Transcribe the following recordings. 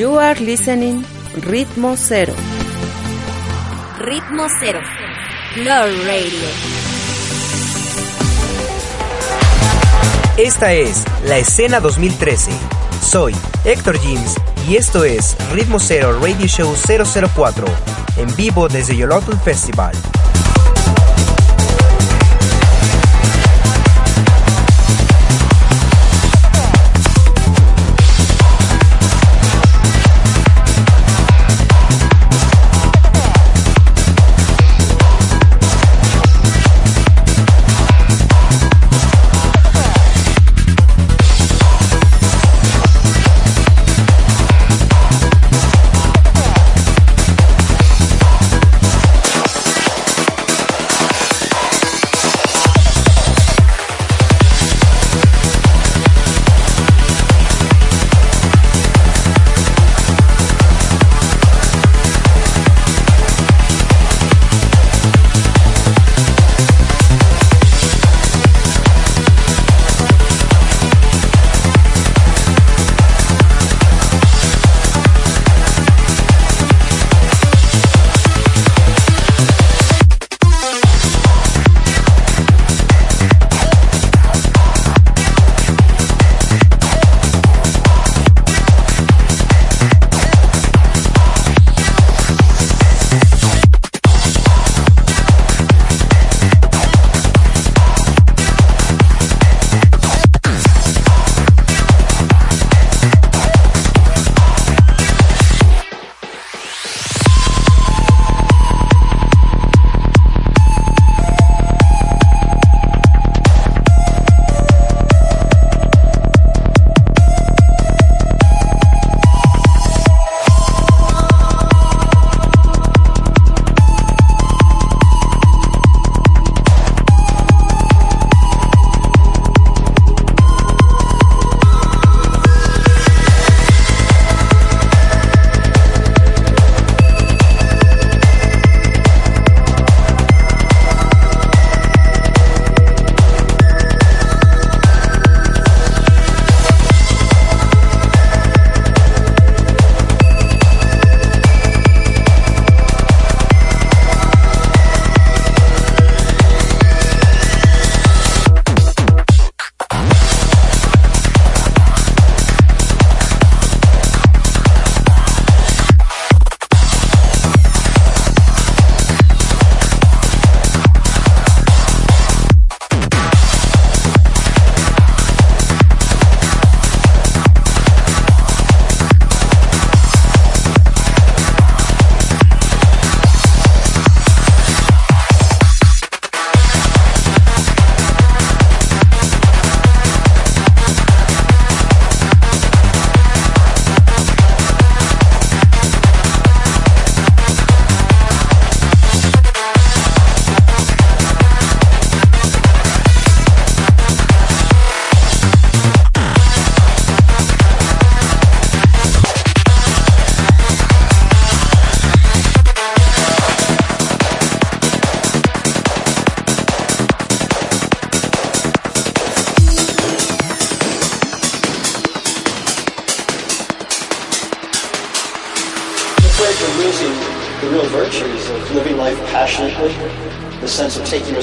You are listening Ritmo Cero. Ritmo Cero. Floor Radio. Esta es la escena 2013. Soy Héctor James y esto es Ritmo Cero Radio Show 004 en vivo desde Yolotl Festival.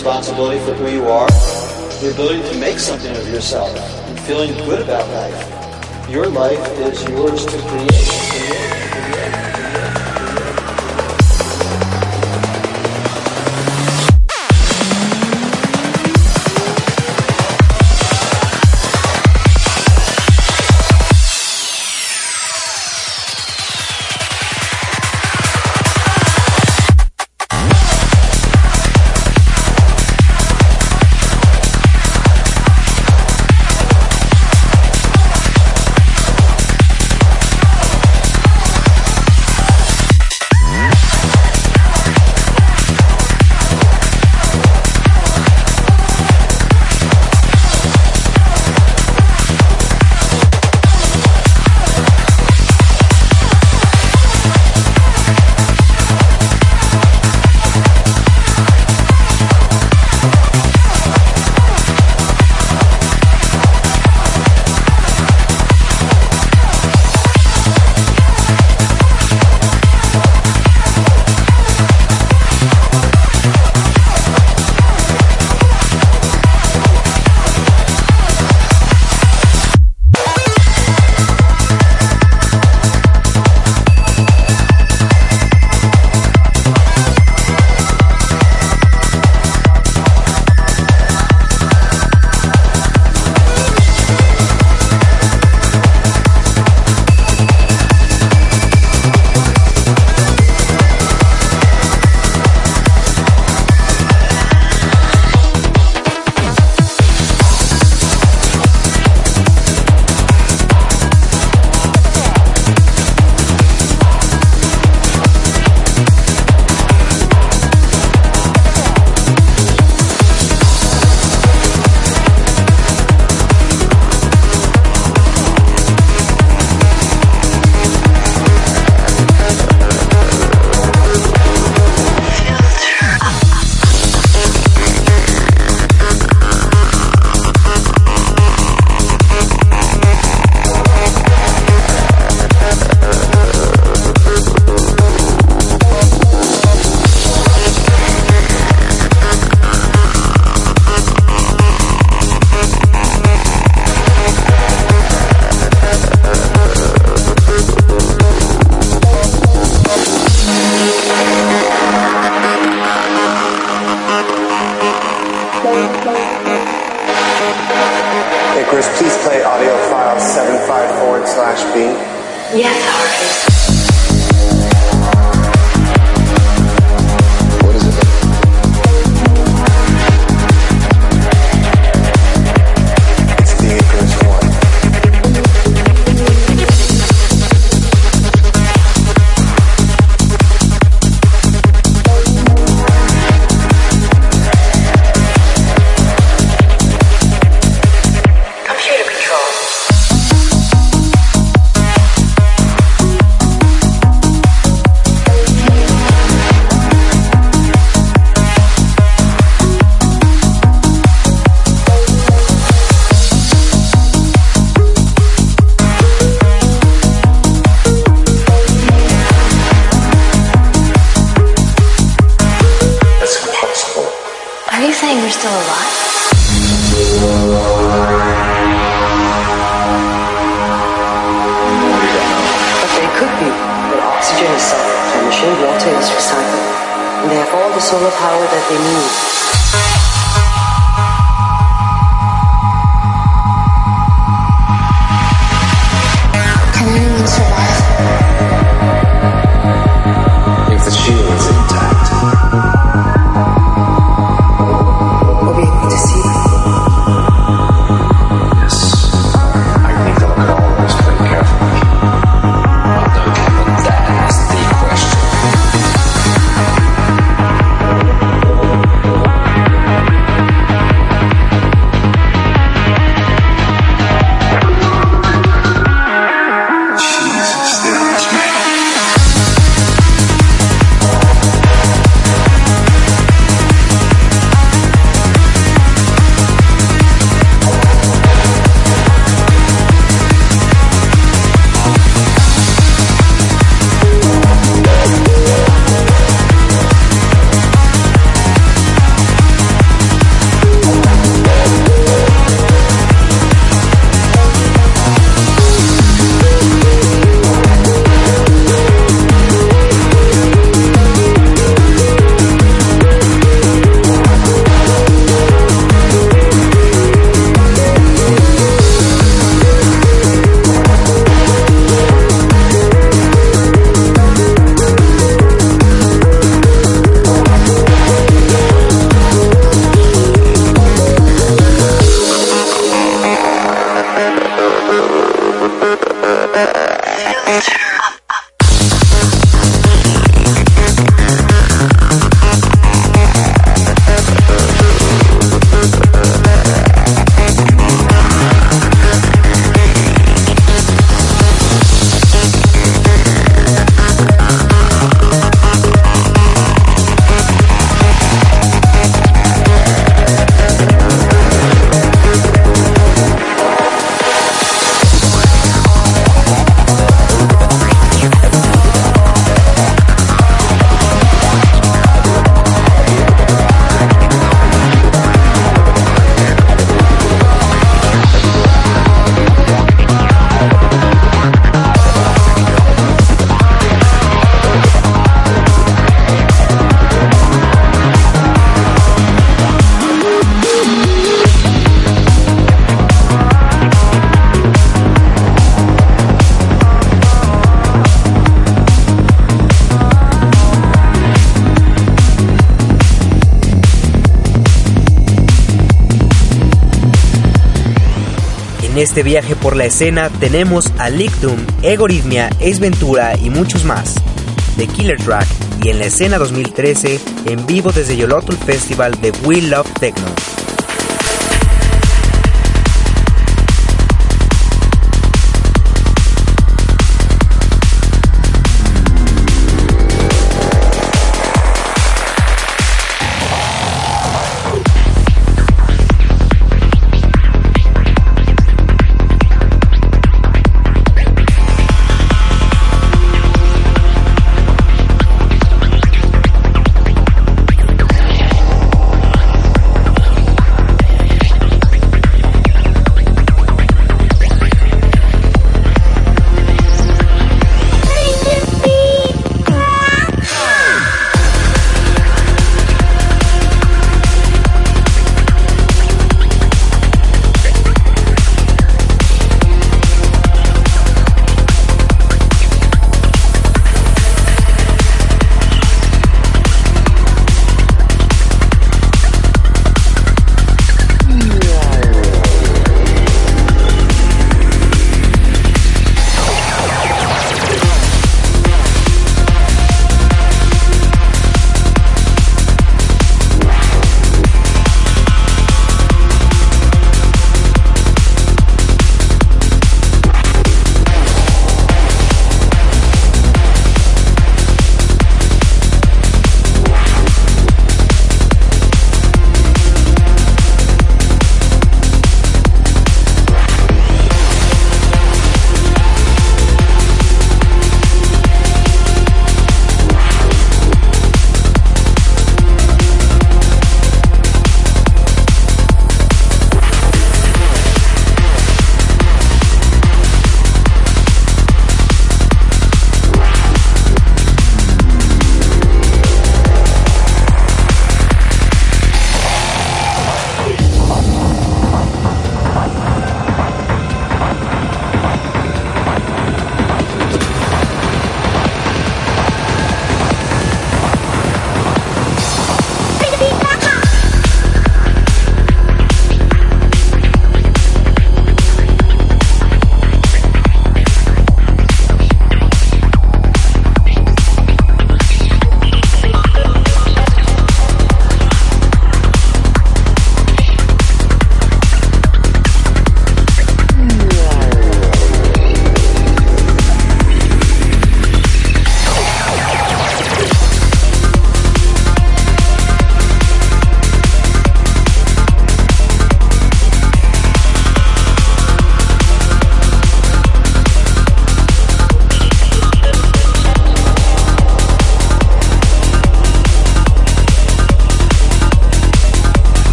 Responsibility for who you are, the ability to make something of yourself, and feeling good about life. Your life is yours to create. este viaje por la escena tenemos a Lictum, Egoritmia, Ace Ventura y muchos más. The Killer Track y en la escena 2013 en vivo desde Yolotl Festival de We Love Techno.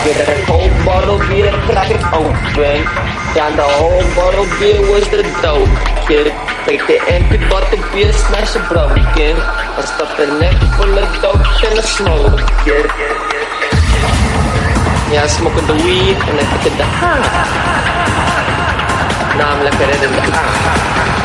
Get that whole bottle beer, and crack it open. Down the whole bottle beer was the dope, kid. Take the empty bottle beer, smash it broken. I stuff the neck full of dope and I smoke it. Yeah, I smoking the weed and I took the high. Now I'm looking at it in the eye.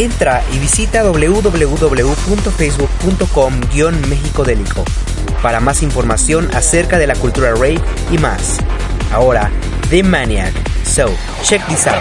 Entra y visita www.facebook.com-mexicodélico para más información acerca de la cultura rave y más. Ahora, The Maniac. So, check this out.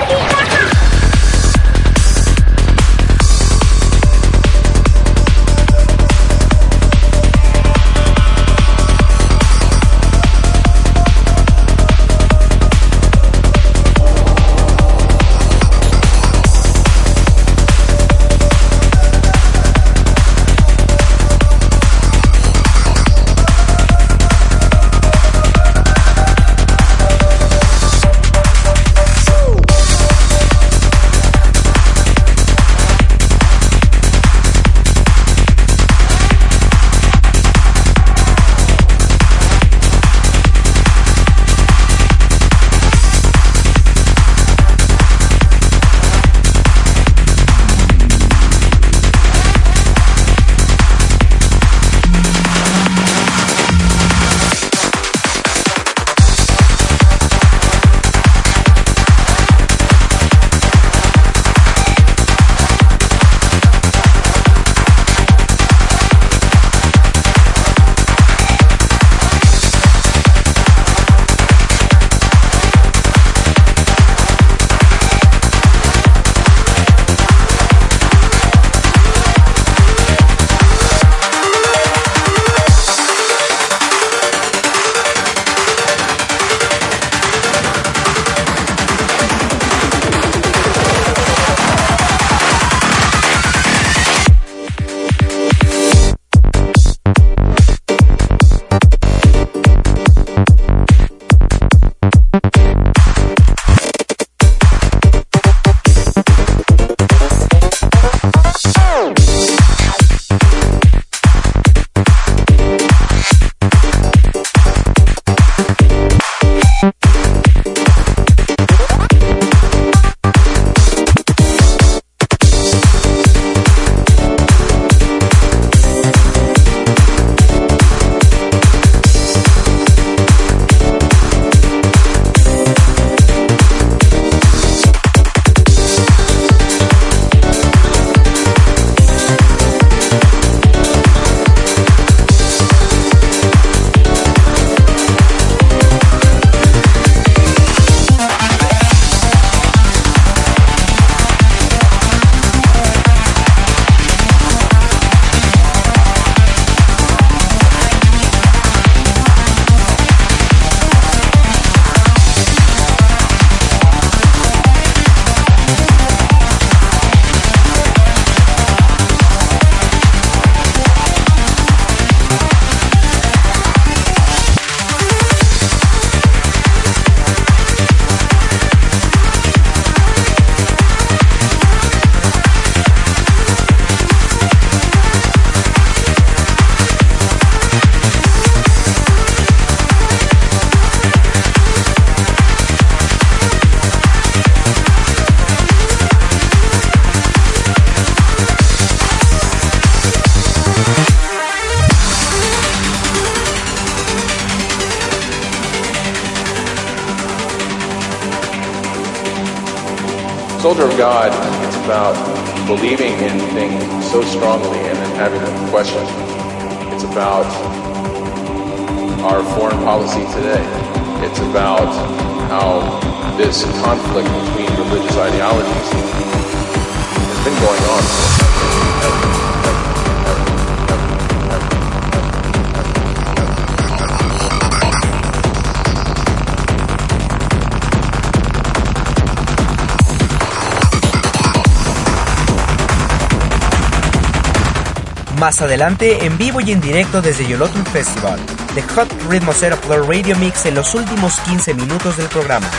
Más adelante, en vivo y en directo desde Yolotl Festival, The Hot Rhythm Zero Floor Radio Mix en los últimos 15 minutos del programa.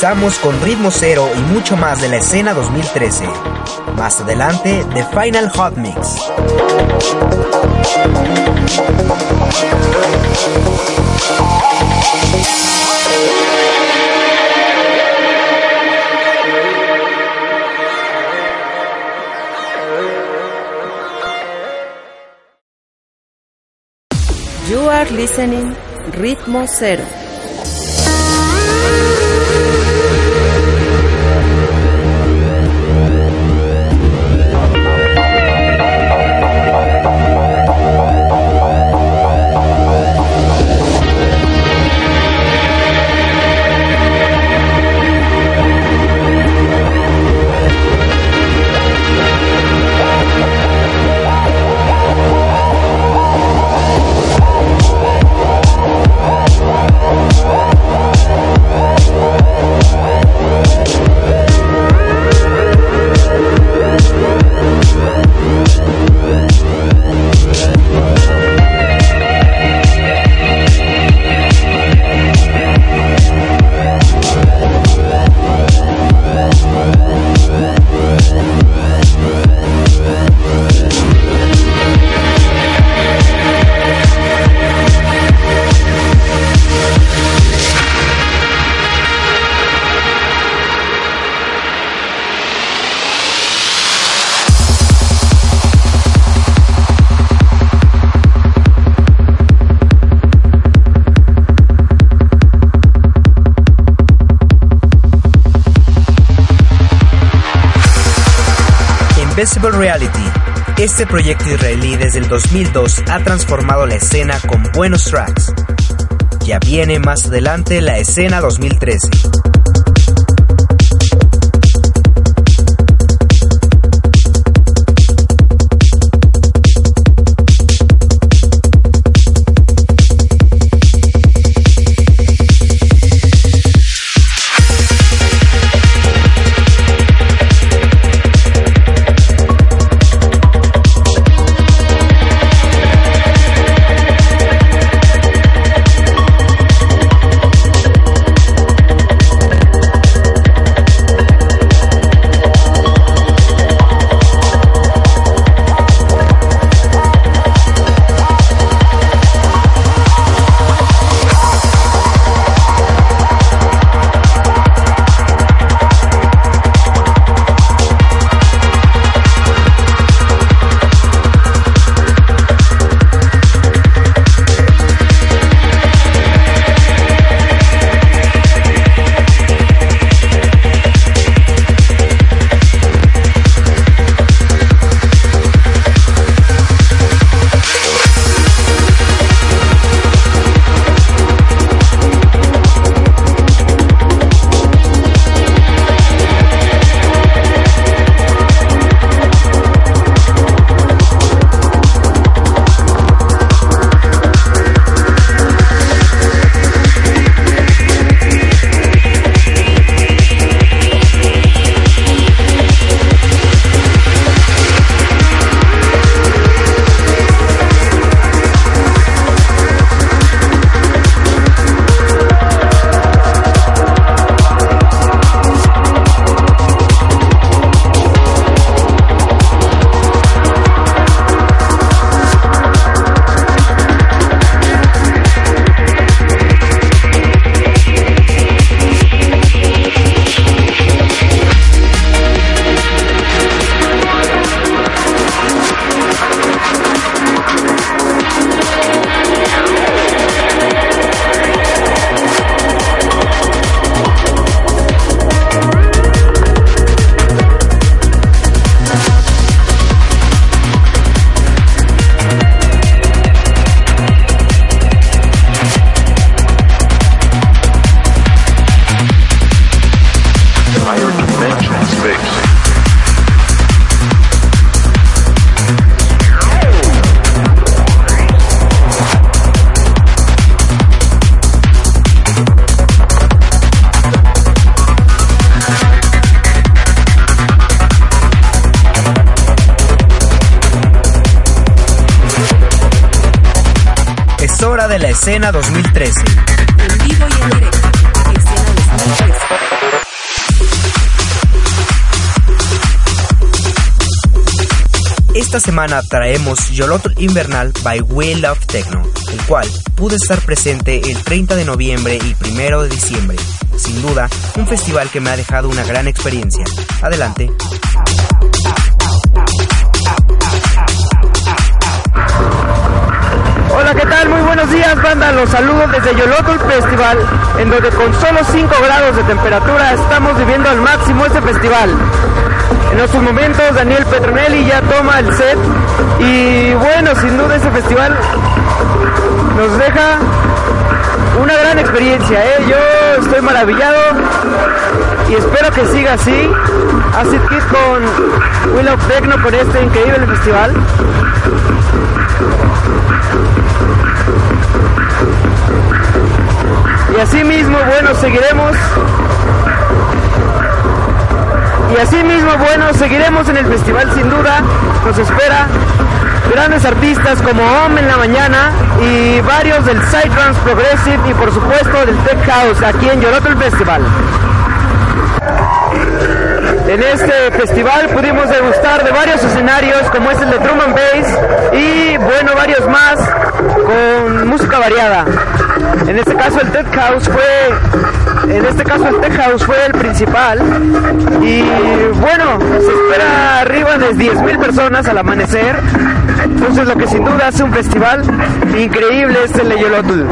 Regresamos con Ritmo Cero y mucho más de la escena 2013. Más adelante, The Final Hot Mix. You are listening Ritmo Cero. Invisible Reality. Este proyecto israelí desde el 2002 ha transformado la escena con buenos tracks. Ya viene más adelante la escena 2013. Escena 2013. En vivo y en directo. Esta semana traemos Yolotl Invernal by We Love Techno, el cual pudo estar presente el 30 de noviembre y 1 de diciembre. Sin duda, un festival que me ha dejado una gran experiencia. Adelante. Buenos días, banda. Los saludo desde Yolotl Festival, en donde con solo 5 grados de temperatura estamos viviendo al máximo este festival. En estos momentos Daniel Petronelli ya toma el set y bueno, sin duda este festival nos deja una gran experiencia, ¿eh? yo estoy maravillado y espero que siga así. Acid Kid con Willow Techno con este increíble festival. Y así mismo, bueno, seguiremos. Y así mismo, bueno, seguiremos en el festival sin duda. Nos espera grandes artistas como Om en la mañana y varios del Psytrance Progressive y por supuesto del Tech House aquí en Yorotl Festival. En este festival pudimos degustar de varios escenarios como es el de Drum and Bass y bueno varios más con música variada. En este caso el Tech House fue en este caso el House fue el principal y bueno, se espera arriba de 10.000 personas al amanecer. Entonces lo que sin duda hace un festival increíble es el Yolotl.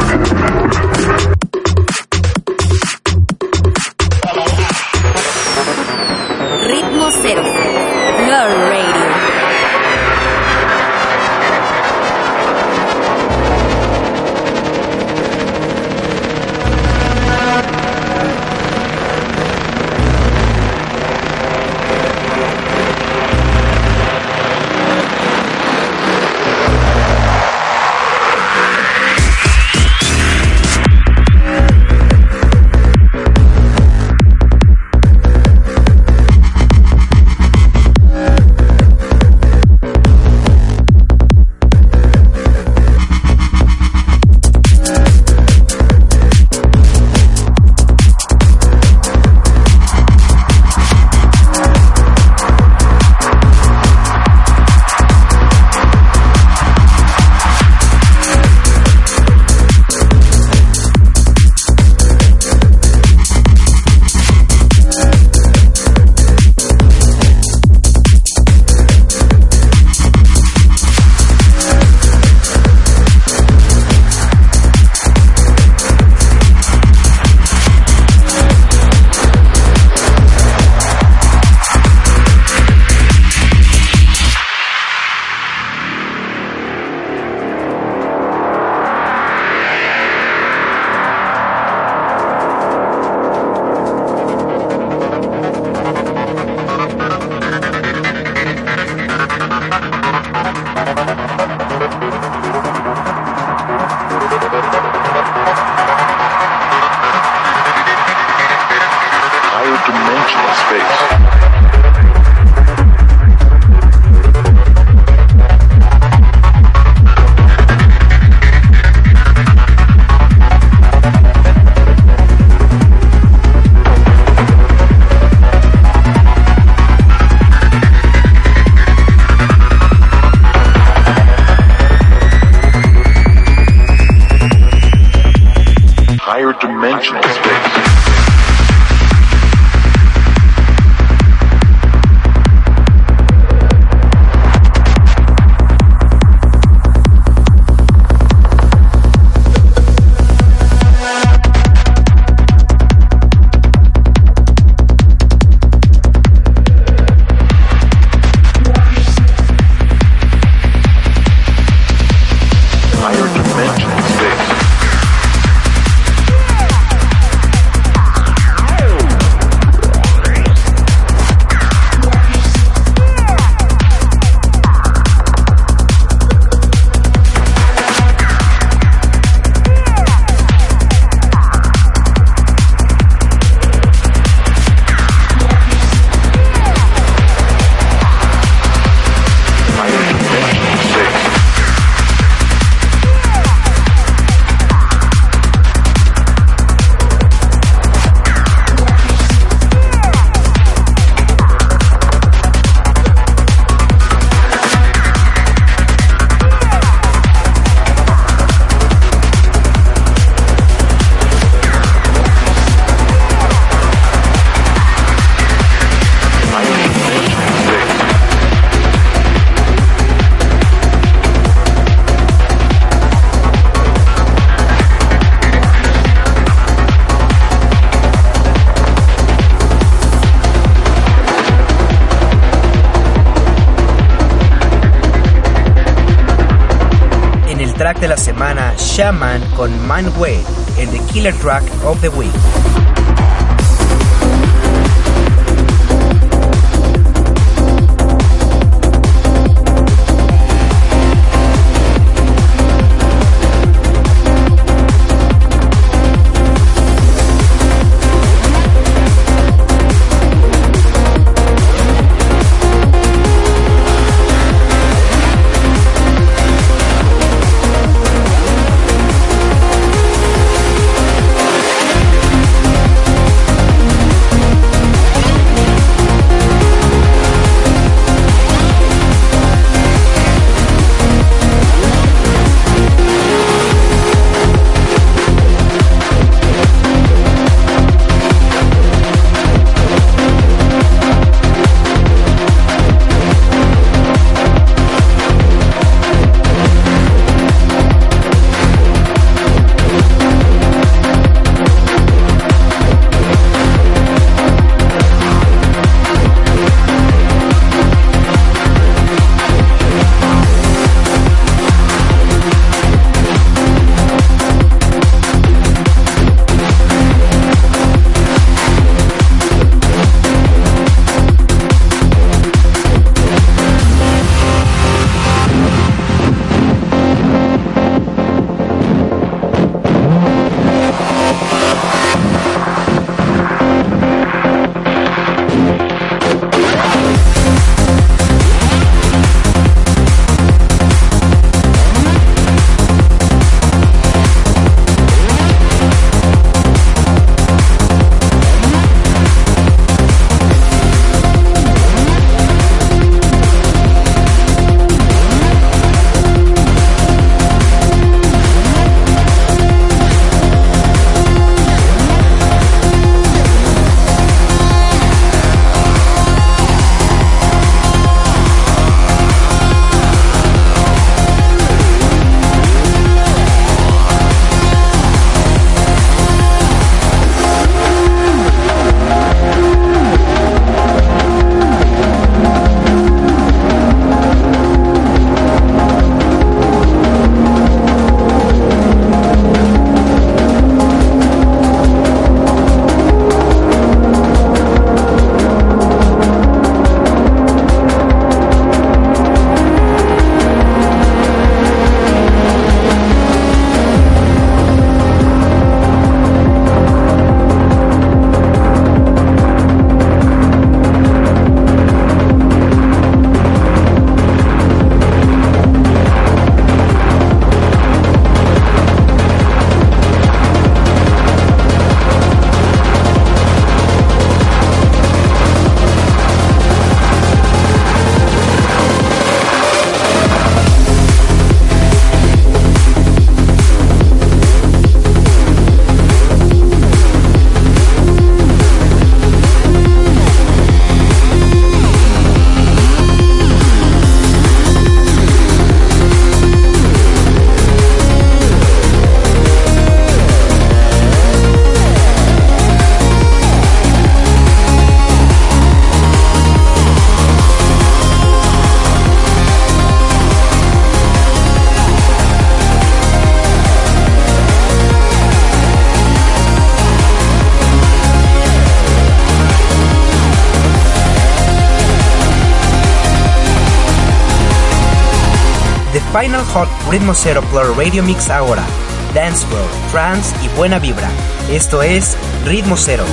Shaman con Man Way en The Killer Track of the Week. Final Hot Ritmo Zero Blur Radio Mix ahora. Dance World, Trance y buena vibra. Esto es Ritmo Cero.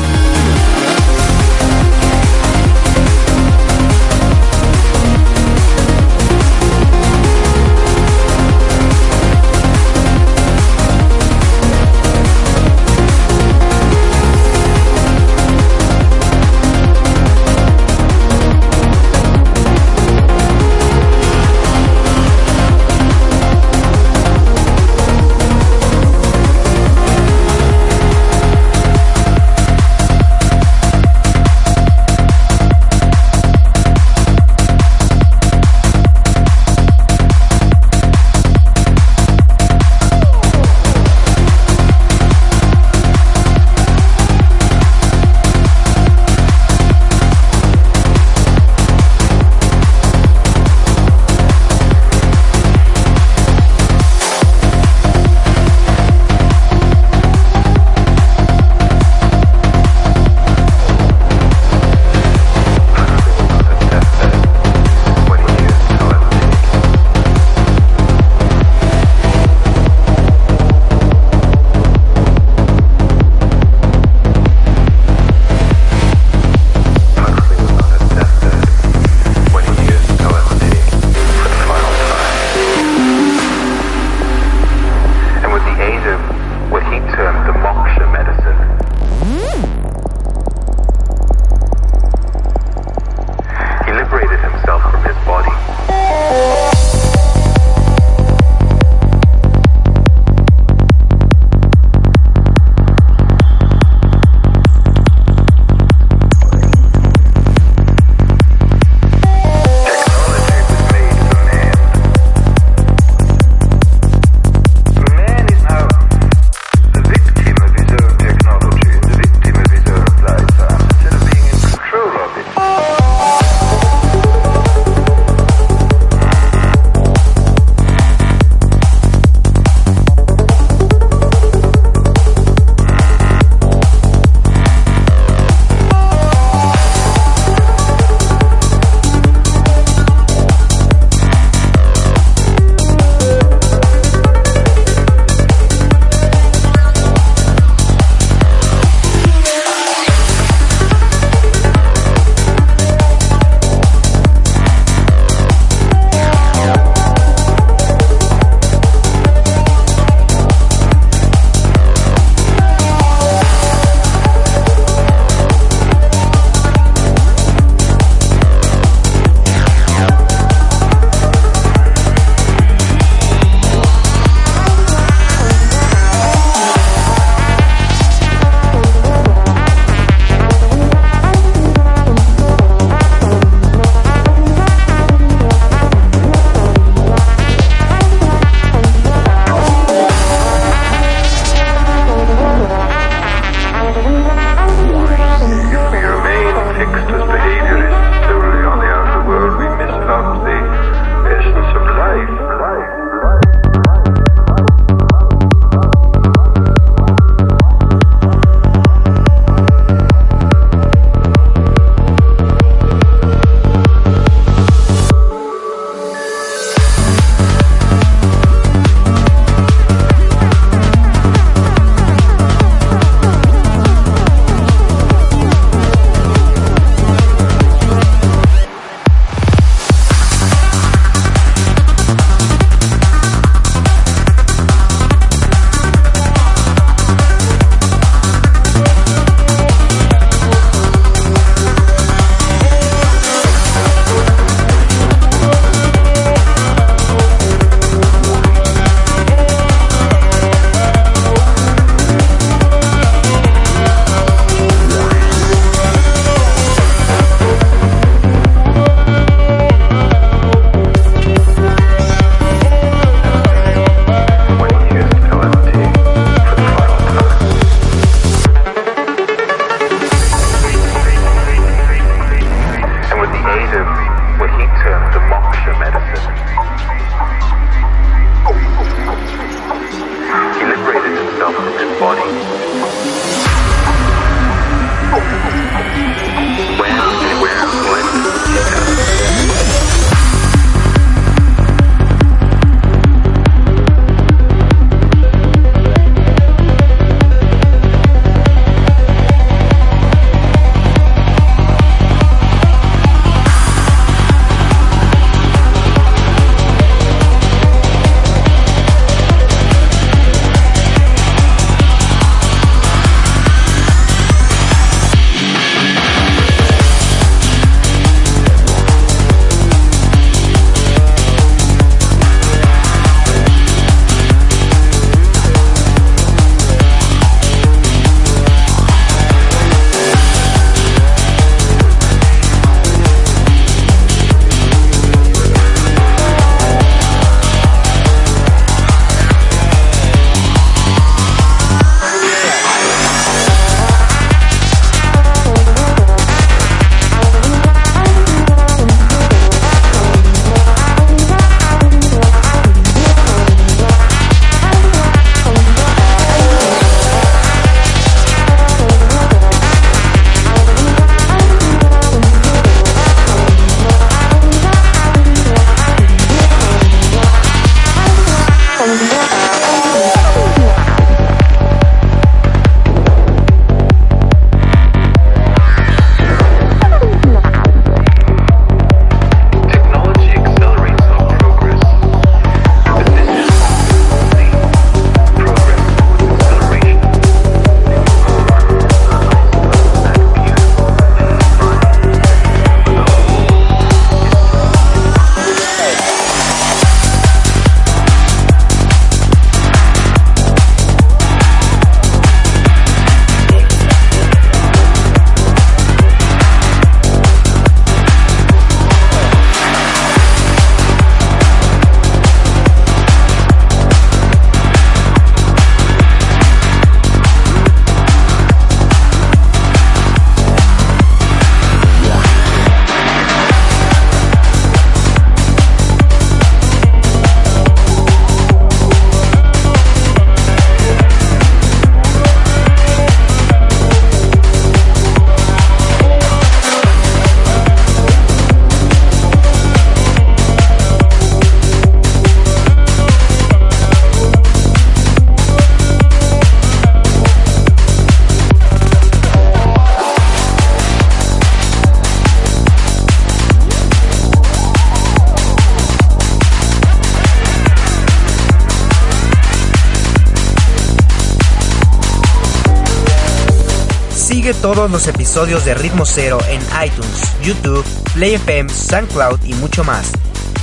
Todos los episodios de Ritmo Cero en iTunes, YouTube, Play FM, SoundCloud y mucho más.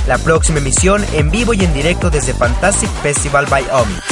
La próxima emisión en vivo y en directo desde Fantastic Festival by Omix.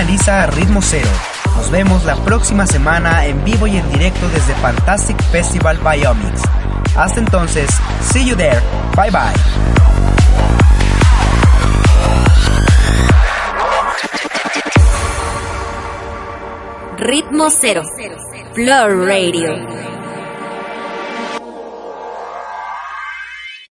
Finaliza Ritmo Cero. Nos vemos la próxima semana en vivo y en directo desde Fantastic Festival Biomics. Hasta entonces, see you there. Bye bye. Ritmo Cero. Floor Radio.